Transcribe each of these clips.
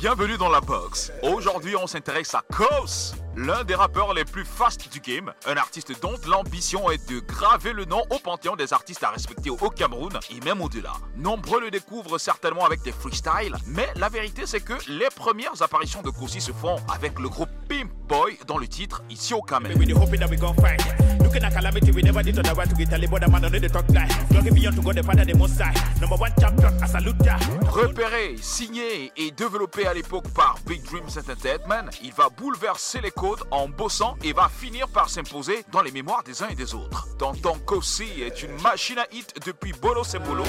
Bienvenue dans la box. Aujourd'hui, on s'intéresse à Kos, l'un des rappeurs les plus fast du game, un artiste dont l'ambition est de graver le nom au panthéon des artistes à respecter au Cameroun et même au-delà. Nombreux le découvrent certainement avec des freestyles, mais la vérité c'est que les premières apparitions de Kosi se font avec le groupe Pimp Boy dans le titre Ici au Cameroun. Looking at calamity, we never did on the right to get a but the man on the talk lie. Looking beyond to go the father, the most side. Number one champion, I salute ya. Repéré, signé et développé à l'époque par Big Dreams Entertainment, il va bouleverser les codes en bossant et va finir par s'imposer dans les mémoires des uns et des autres. Tonton Kossi est une machine à hit depuis Bolo c'est Bolo.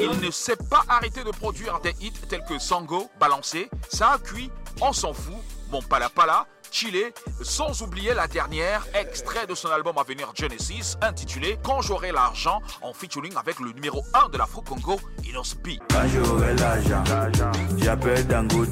Il ne s'est pas arrêté de produire des hits tels que Sango, Balancé, Ça a cuit, On s'en fout, Bon Pala Pala, Chile, sans oublier la dernière, extrait de son album à venir Genesis, intitulé Quand j'aurai l'argent, en featuring avec le numéro 1 de l'Afro-Congo, Inos B. Quand j'aurai l'argent, j'appelle Dangote.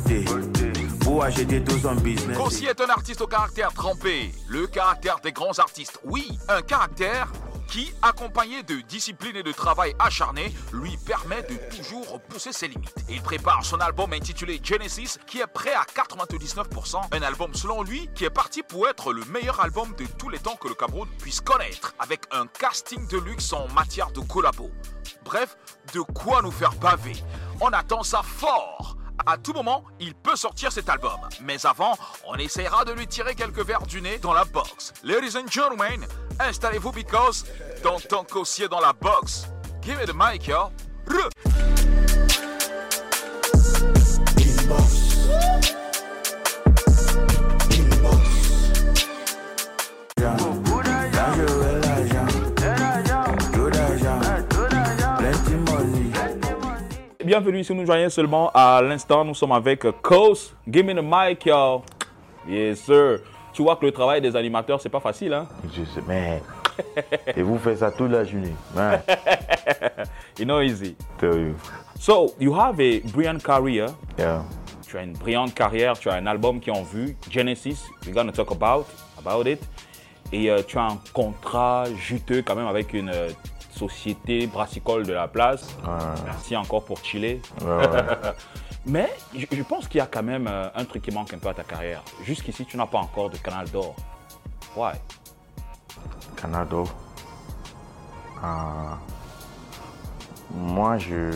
Pour acheter tout son business. Kossi est un artiste au caractère trempé, le caractère des grands artistes. Oui, un caractère qui, accompagné de discipline et de travail acharné, lui permet de toujours pousser ses limites. Il prépare son album intitulé Genesis qui est prêt à 99%, un album selon lui qui est parti pour être le meilleur album de tous les temps que le Cameroun puisse connaître, avec un casting de luxe en matière de collabo. Bref, de quoi nous faire baver. On attend ça fort à tout moment, il peut sortir cet album. Mais avant, on essaiera de lui tirer quelques verres du nez dans la box. Ladies and gentlemen, installez-vous because dans ton cossier dans la box. Give me the mic, yo. bienvenue si vous nous joignez seulement à l'instant. Nous sommes avec Kos. Give me the mic, yo. Yes, sir. Tu vois que le travail des animateurs, c'est pas facile, hein? Je sais, mais. Et vous faites ça toute la journée. Man. you know, easy. Tell you. So, you have a brilliant career. Yeah. Tu as une brillante carrière. Tu as un album qui est en vue, Genesis. We're gonna talk about, about it. Et euh, tu as un contrat juteux quand même avec une euh, société brassicole de la place. Merci encore pour chiller. Mais je, pense qu'il y a quand même euh, un truc qui manque un peu à ta carrière. Jusqu'ici, tu n'as pas encore de canal d'or. Why? Canal d'or. Ah. moi, je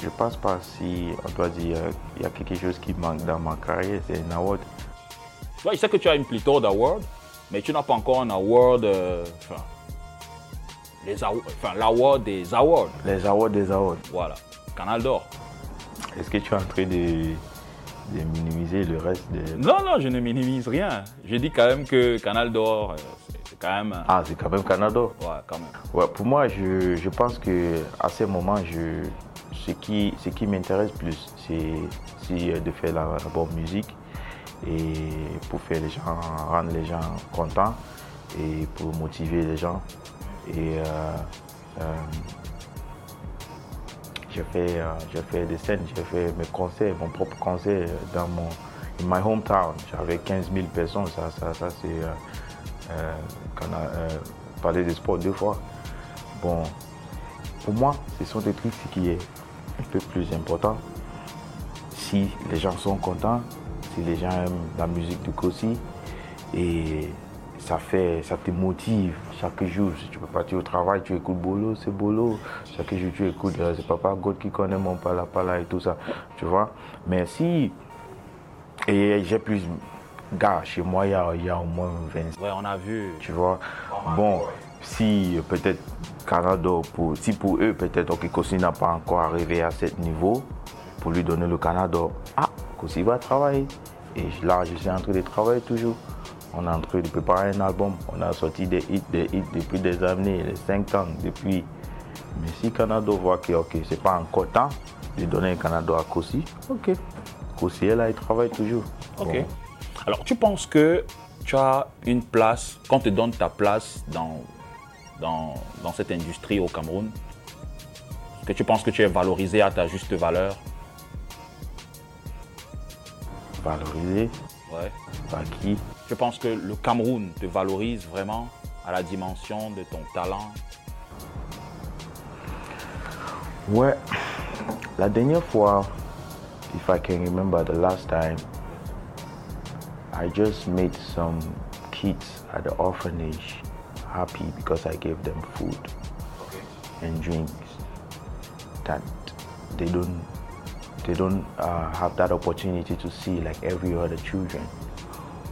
je pense pas si on doit dire il y a quelque chose qui manque dans ma carrière, c'est un award. Ouais, je sais que tu as une pléthore d'awards, mais tu n'as pas encore un award. Euh, les enfin, l'award des awards. Les awards des awards. Voilà, Canal d'or. Est-ce que tu es en train de, minimiser le reste des... Non, non, je ne minimise rien. Je dis quand même que Canal d'or, euh, c'est quand même... Ah, c'est quand même Canal d'or Ouais, quand même. Ouais, pour moi, je, je pense que à ce moment, je, ce qui, ce qui m'intéresse plus, c'est de faire la, bonne musique et pour faire les gens, rendre les gens contents et pour motiver les gens et euh, euh, j'ai fait, euh, fait des scènes, j'ai fait mes concerts, mon propre concert dans mon my hometown. J'avais 15 000 personnes, ça, ça, ça c'est euh, quand on a parlé de sport deux fois. Bon, pour moi, ce sont des trucs qui est un peu plus important. Si les gens sont contents, si les gens aiment la musique de Kossi, et ça fait, ça te motive chaque jour. Si tu peux partir au travail, tu écoutes Bolo, c'est Bolo. Chaque jour, tu écoutes, euh, c'est Papa God qui connaît mon pala pala et tout ça. Tu vois Mais si. Et j'ai plus. Gars, chez moi, il y a, y a, au moins 20. Ouais, on a vu. Tu vois Bon, si peut-être Canada, pour, si pour eux, peut-être Kossi n'a pas encore arrivé à ce niveau, pour lui donner le Canada, ah, Kossi va travailler. Et là, je suis en train de travailler toujours. On est en train de préparer un album. On a sorti des hits, des hits depuis des années, les 5 ans, depuis. Mais si Canada voit que ok, c'est pas encore temps de donner un Canada à Kossi, ok. Kossi est là, il travaille toujours. Ok. Alors, tu penses que tu as une place, qu'on te donne ta place dans, dans, dans cette industrie au Cameroun que tu penses que tu es valorisé à ta juste valeur? Valorisé Ouais. Par qui? Je pense que le Cameroun te valorise vraiment à la dimension de ton talent. Ouais, La dernière fois, if I can remember the last time, I just made some kids at the orphanage happy because I gave them food and drinks that they don't they don't uh, have that opportunity to see like every other children.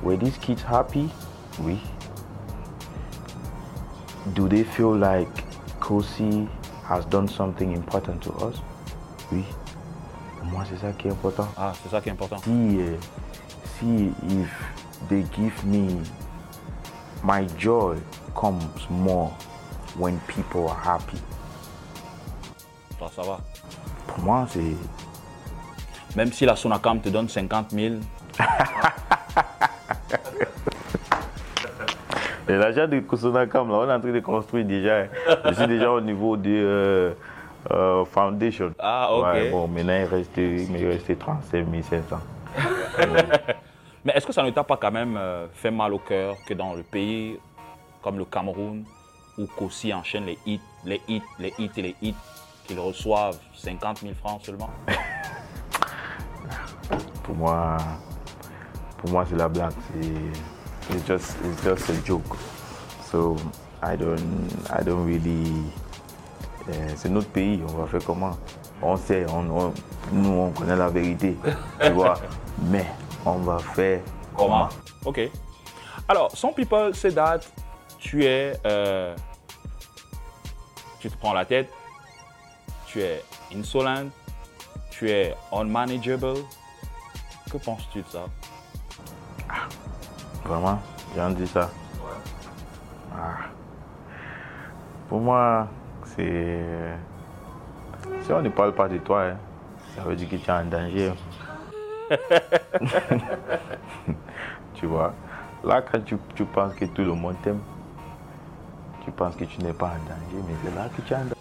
Were these kids happy? We. Do they feel like Kosi has done something important to us? Oui. Pour moi, c'est ça qui est important. Ah, c'est ça qui est important. Si, uh, see if they give me my joy comes more when people are happy. Ça, ça va. Pour moi, c'est Même si la Sonacam te donne 50 000, Et l'achat de Kosonakam, là, on est en train de construire déjà. Je suis déjà au niveau de euh, euh, Foundation. Ah, ok. Ouais, bon, maintenant, il reste, il me reste 35 500. Mais est-ce que ça ne t'a pas quand même euh, fait mal au cœur que dans le pays comme le Cameroun, où Kossi enchaîne les hits, les hits, les hits et les hits, qu'ils reçoivent 50 000 francs seulement? Pour moi, pour moi, c'est la blague. C'est it's just, it's just a joke. So, I don't, I don't really. euh, c'est notre pays, on va faire comment? On sait, on, on- nous, on connaît la vérité, tu vois. Mais on va faire comment? Ok. Alors, some people say that tu es. euh, tu te prends la tête, tu es insolent, tu es unmanageable. Que penses-tu de ça? Vraiment, j'ai dit ça. Ah. Pour moi, c'est. Si on ne parle pas de toi, hein, ça veut dire que tu es en danger. tu vois. Là, quand tu, tu penses que tout le monde t'aime, tu penses que tu n'es pas en danger, mais c'est là que tu es en danger.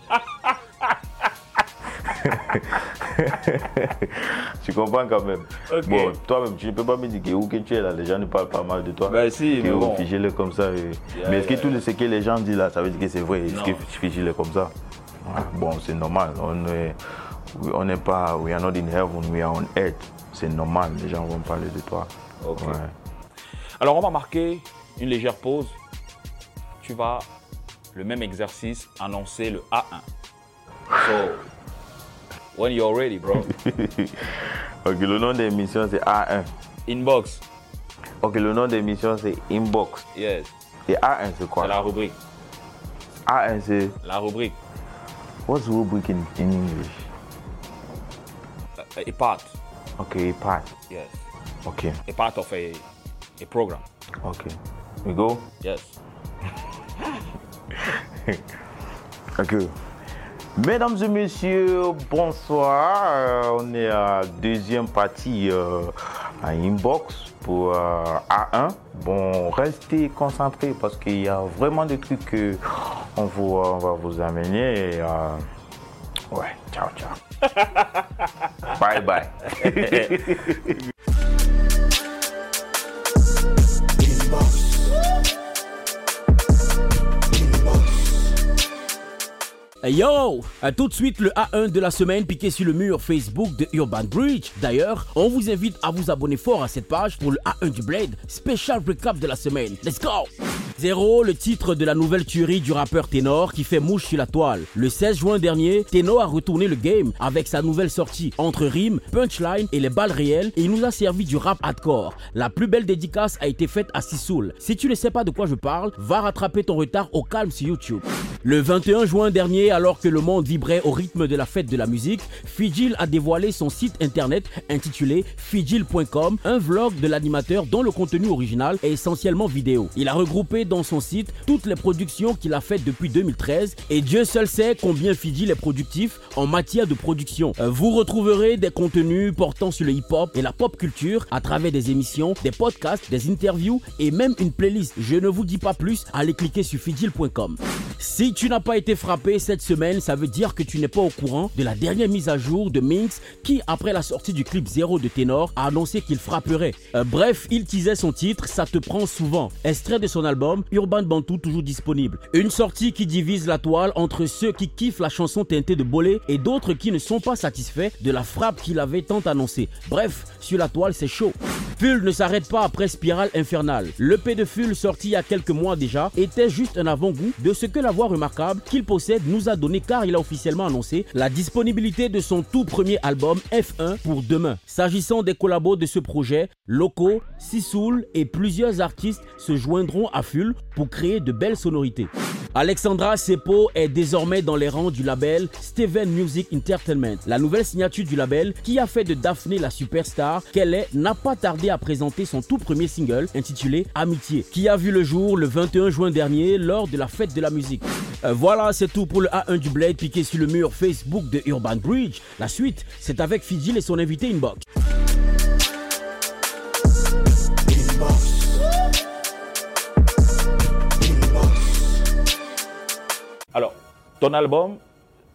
tu comprends quand même. Bon, toi-même, tu ne peux pas me dire que où que tu es là, les gens ne parlent pas mal de toi. Ben si, mais bon. figez-le comme ça. et- Yeah, mais est-ce que yeah, tout ce que les gens disent là, ça veut dire que c'est vrai? Est-ce que figez-le comme ça? Bon, c'est normal. On est, on n'est pas, we are not in heaven, we are on earth. C'est normal, les gens vont parler de toi. Ok. Ouais. Alors, on va marquer une légère pause. Tu vas, le même exercice, annoncer le A1. So, when you're ready, bro. ok, le nom de l'émission c'est A1. Inbox, Ok, le nom de l'émission c'est Inbox. yes. Et A1 c'est quoi? C'est la rubrique. A1 c'est. La rubrique. What's rubric in, in English? A part. Ok, part. Yes. Ok, A part of a, a program. ok. We go? Yes. Ok. Mesdames et messieurs, bonsoir. Euh, on est à deuxième partie euh, à Inbox pour euh, A1. Bon, restez concentrés parce qu'il y a vraiment des trucs que on, vous, on va vous amener. Et, ouais, ciao, ciao. bye bye. Yo Tout de suite le A1 de la semaine piqué sur le mur Facebook de Urban Bridge. D'ailleurs, on vous invite à vous abonner fort à cette page pour le A1 du Blade, spécial recap de la semaine. Let's go Zéro, le titre de la nouvelle tuerie du rappeur Ténor qui fait mouche sur la toile. Le 16 juin dernier, Ténor a retourné le game avec sa nouvelle sortie entre rimes, punchline et les balles réelles et il nous a servi du rap hardcore. La plus belle dédicace a été faite à Sissoul. Si tu ne sais pas de quoi je parle, va rattraper ton retard au calme sur YouTube. Le 21 juin dernier, alors que le monde vibrait au rythme de la fête de la musique, Fijil a dévoilé son site internet intitulé fijil.com, un vlog de l'animateur dont le contenu original est essentiellement vidéo. Il a regroupé dans son site toutes les productions qu'il a faites depuis 2013 et Dieu seul sait combien Fijil est productif en matière de production. Euh, Vous retrouverez des contenus portant sur le hip-hop et la pop culture à travers des émissions, des podcasts, des interviews et même une playlist. Je ne vous dis pas plus, allez cliquer sur fijil.com. Si tu n'as pas été frappé cette semaine, ça veut dire que tu n'es pas au courant de la dernière mise à jour de Minx qui, après la sortie du clip Zéro de Ténor, a annoncé qu'il frapperait. Euh, bref, il teasait son titre, ça te prend souvent. Extrait de son album Urban Bantu toujours disponible. Une sortie qui divise la toile entre ceux qui kiffent la chanson teintée de bolé et d'autres qui ne sont pas satisfaits de la frappe qu'il avait tant annoncée. Bref, sur la toile, c'est chaud. Full ne s'arrête pas après Spirale Infernale. Le P de Full sorti il y a quelques mois déjà était juste un avant-goût de ce que la voix remarquable qu'il possède nous a donné car il a officiellement annoncé la disponibilité de son tout premier album F1 pour demain. S'agissant des collabos de ce projet, Loco, Sisoul et plusieurs artistes se joindront à Full pour créer de belles sonorités. Alexandra Sepo est désormais dans les rangs du label Steven Music Entertainment. La nouvelle signature du label, qui a fait de Daphné la superstar qu'elle est, n'a pas tardé à présenter son tout premier single intitulé Amitié, qui a vu le jour le 21 juin dernier lors de la fête de la musique. Euh, voilà, c'est tout pour le A1 du Blade piqué sur le mur Facebook de Urban Bridge. La suite, c'est avec Fidjil et son invité Inbox. Alors, ton album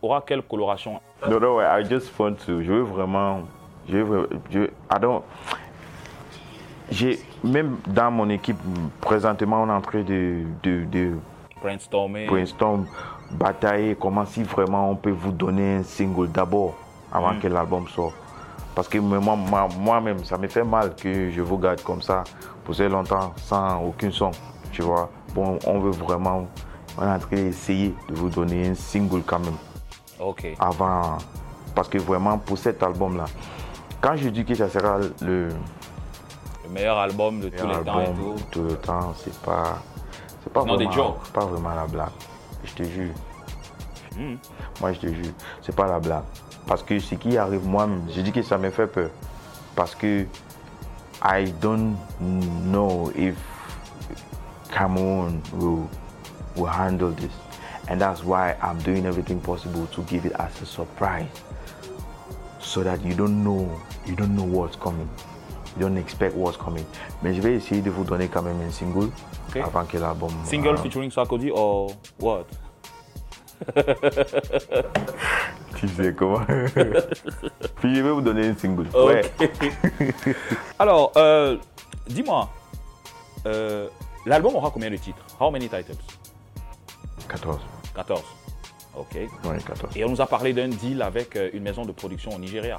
aura quelle coloration? Non, non, I just want to. Je veux vraiment. Je veux. Je, I don't. J'ai même dans mon équipe présentement, on est en train de, de, de Brainstorming. brainstorm, batailler, comment si vraiment on peut vous donner un single d'abord avant que l'album sorte. Parce que moi- moi- moi-même, ça me fait mal que je vous garde comme ça pour si longtemps sans aucun son, tu vois. Bon, on veut vraiment, on est en train d'essayer de vous donner un single quand même Ok. avant. Parce que vraiment, pour cet album-là, quand je dis que ça sera le Le meilleur album de tous les temps et tout. de tout le temps, c'est pas, c'est pas Non, des vraiment, jokes. c'est pas vraiment la blague. Je te jure. Hmm. Moi, je te jure, c'est pas la blague. Parce que ce qui arrive moi-même, je dis que ça me fait peur. Parce que I don't know if Cameroon will, will handle this. And that's why I'm doing everything possible to give it as a surprise. So that you don't know, you don't know what's coming. Don't expect what's coming. Mais je vais essayer de vous donner quand même un single avant que l'album. Single euh, featuring Sarkozy or what? Tu sais comment? Puis je vais vous donner un single. Ouais. Alors, euh, dis-moi, euh, l'album aura combien de titres? How many titles? 14. 14. Ok. Oui, 14. Et on nous a parlé d'un deal avec euh, une maison de production au Nigeria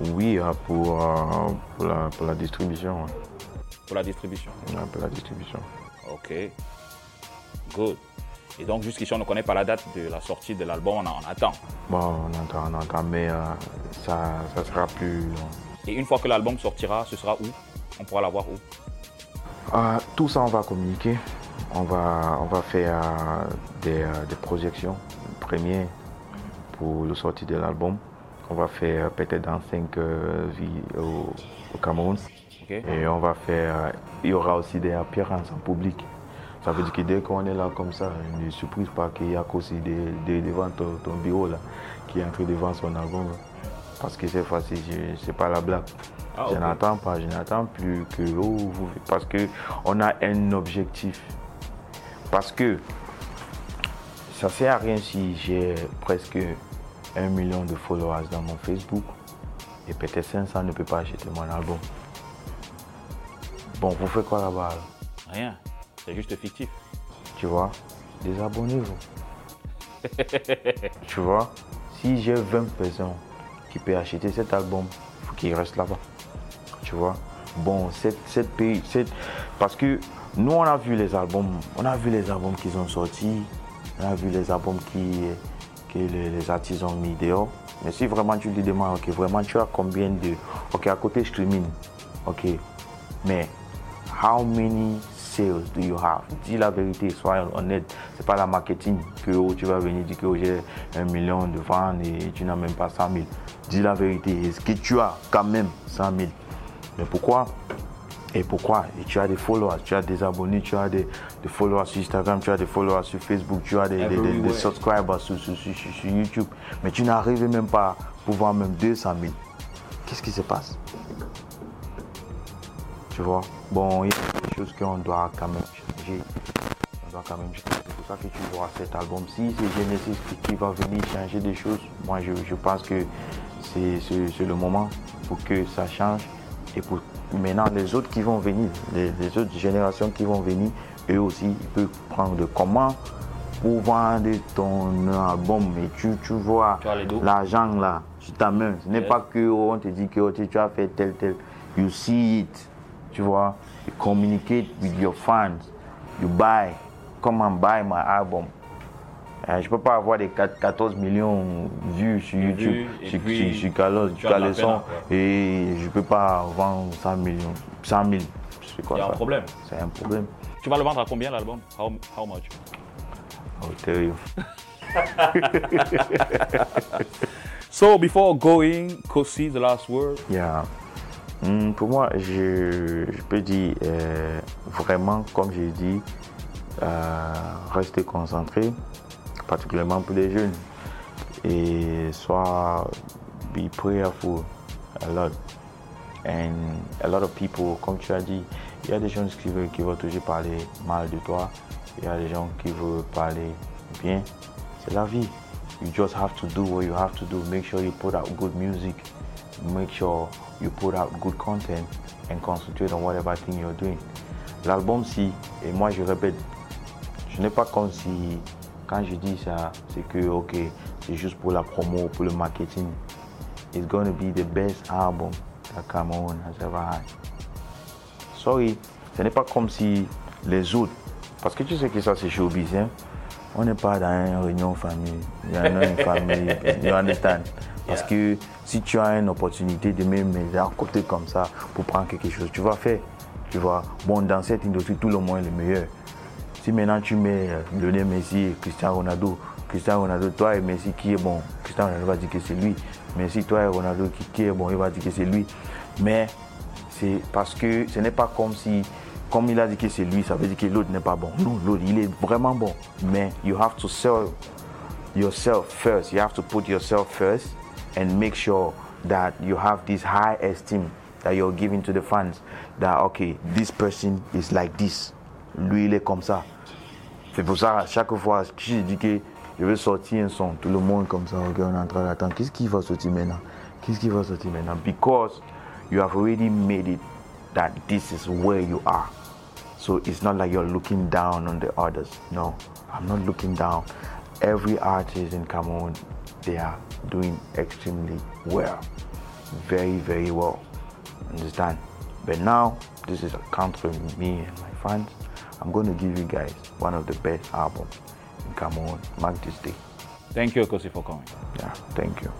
Oui, euh, pour, euh, pour, la, pour la distribution. ouais. pour la distribution. Ouais, pour la distribution. Ok. Good. Et donc, jusqu'ici, on ne connaît pas la date de la sortie de l'album, on, en attend. Bon, on entend, on entend, mais euh, ça, ça sera plus long. Et une fois que l'album sortira, ce sera où? On pourra l'avoir où? Euh, tout ça, on va communiquer. On va, on va faire euh, des, des projections premières pour le sortie de l'album. On va faire euh, peut-être dans 5 villes au, au Cameroun. Et on va faire. euh, Il y aura aussi des appearances en public. Ça veut dire que dès qu'on est là comme ça, ne surprise pas qu'il y a aussi des, des- devant ton, ton bureau là, qui est en train de vendre son album. là. Parce que cette fois-ci, c'est pas la blague. Ah, je n'attends pas, je n'attends plus que oh, vous- parce que on a un objectif. Parce que ça sert à rien si j'ai presque un million de followers dans mon Facebook et peut-être 500 ne peut pas acheter mon album. Bon, vous faites quoi là-bas Rien. C'est juste fictif. Tu vois? Désabonnez-vous. tu vois? Si j'ai 20 personnes qui peuvent acheter cet album, il faut qu'il reste là-bas. Tu vois? Bon, cette, cette pays, cette- parce que nous, on a vu les albums, on a vu les albums qu'ils ont sortis, on a vu les albums qui, les, artistes ont mis dehors. Mais si vraiment tu lui demandes, ok, vraiment tu as combien de. Ok, à côté streaming, ok, mais how many sales do you have? Dis la vérité, sois honnête. C'est pas la marketing que tu vas venir dire que oh, j'ai un million de ventes et tu n'as même pas 100 000. Dis la vérité. Est-ce que tu as quand même 100 000? Mais pourquoi? Et pourquoi? Et tu as des followers, tu as des abonnés, tu as des, des followers sur Instagram, tu as des followers sur Facebook, tu as des, des- des- des Everywhere. subscribers sur, sur- sur- sur- sur YouTube. Mais tu n'arrives même pas à pouvoir même 200 000. Qu'est-ce qui se passe? Tu vois? Bon, il y a des choses qu'on doit quand même changer. on doit quand même changer. C'est pour ça que tu vois cet album. Si c'est Genesis qui, va venir changer des choses, moi je, je pense que c'est le moment pour que ça change. Et pour maintenant les autres qui vont venir, les, autres générations qui vont venir, eux aussi, ils peuvent prendre comment pour vendre ton album. Mais tu, tu vois l'argent là, sur ta main. Ce n'est pas que oh, on te dit que oh, tu as fait tel, tel. You see it, tu vois. You communicate with your fans. You buy. Come and buy my album. Euh, je ne peux pas avoir des 14 millions de vues sur YouTube, sur, sur, sur et je ne peux pas vendre 100 millions, 100 000. Il y a un problème. C'est un problème. Tu vas le vendre à combien l'album? How, how much? Tell you. so before going, Kosi, the last word. Yeah. Mm, pour moi, je, je peux dire euh, vraiment, comme j'ai dit, euh, rester concentré particulièrement pour les jeunes. Et soit be prayerful a lot. And a lot of people, comme tu as dit, il y a des gens qui veulent, qui toujours parler mal de toi. Il y a des gens qui veulent parler bien. C'est la vie. You just have to do what you have to do. Make sure you put out good music. Make sure you put out good content and concentrate on whatever thing you're doing. L'album, si, et moi je répète, je n'ai pas comme si quand je dis ça, c'est que, ok, c'est juste pour la promo, pour le marketing. It's going to be the best album that Cameroon has ever had. Sorry, ce n'est pas comme si les autres, parce que tu sais que ça c'est showbiz, hein? on n'est pas dans une réunion famille, a une famille, you understand? Parce que si tu as une opportunité de me mettre à côté comme ça pour prendre quelque chose, tu vas faire. Tu vois, bon, dans cette industrie, tout le monde est le meilleur. Si maintenant tu mets euh, Lionel Messi et Cristiano Ronaldo, Cristiano Ronaldo, toi et Messi, qui est bon Cristiano Ronaldo va dire que c'est lui. Messi, toi et Ronaldo, qui, est bon, il va dire que c'est lui. Mais c'est parce que ce n'est pas comme si, comme il a dit que c'est lui, ça veut dire que l'autre n'est pas bon. Non, l'autre, il est vraiment bon. Mais you have to sell yourself first. You have to put yourself first and make sure that you have this high esteem that you're giving to the fans. That, okay, this person is like this lui il est comme ça. C'est pour ça, à chaque fois que je sortir un son, tout le monde comme ça, ok, on est en train d'attendre. Qu'est-ce qui va sortir maintenant Qu'est-ce qui va sortir maintenant Because you have already made it that this is where you are. So it's not like you're looking down on the others. No, I'm not looking down. Every artist in Cameroon, they are doing extremely well. Very, very well. Understand? But now, this is a count country me and my fans. I'm going to give you guys one of the best albums in Cameroon. Mark this day. Thank you, Kosi, for coming. Yeah, thank you.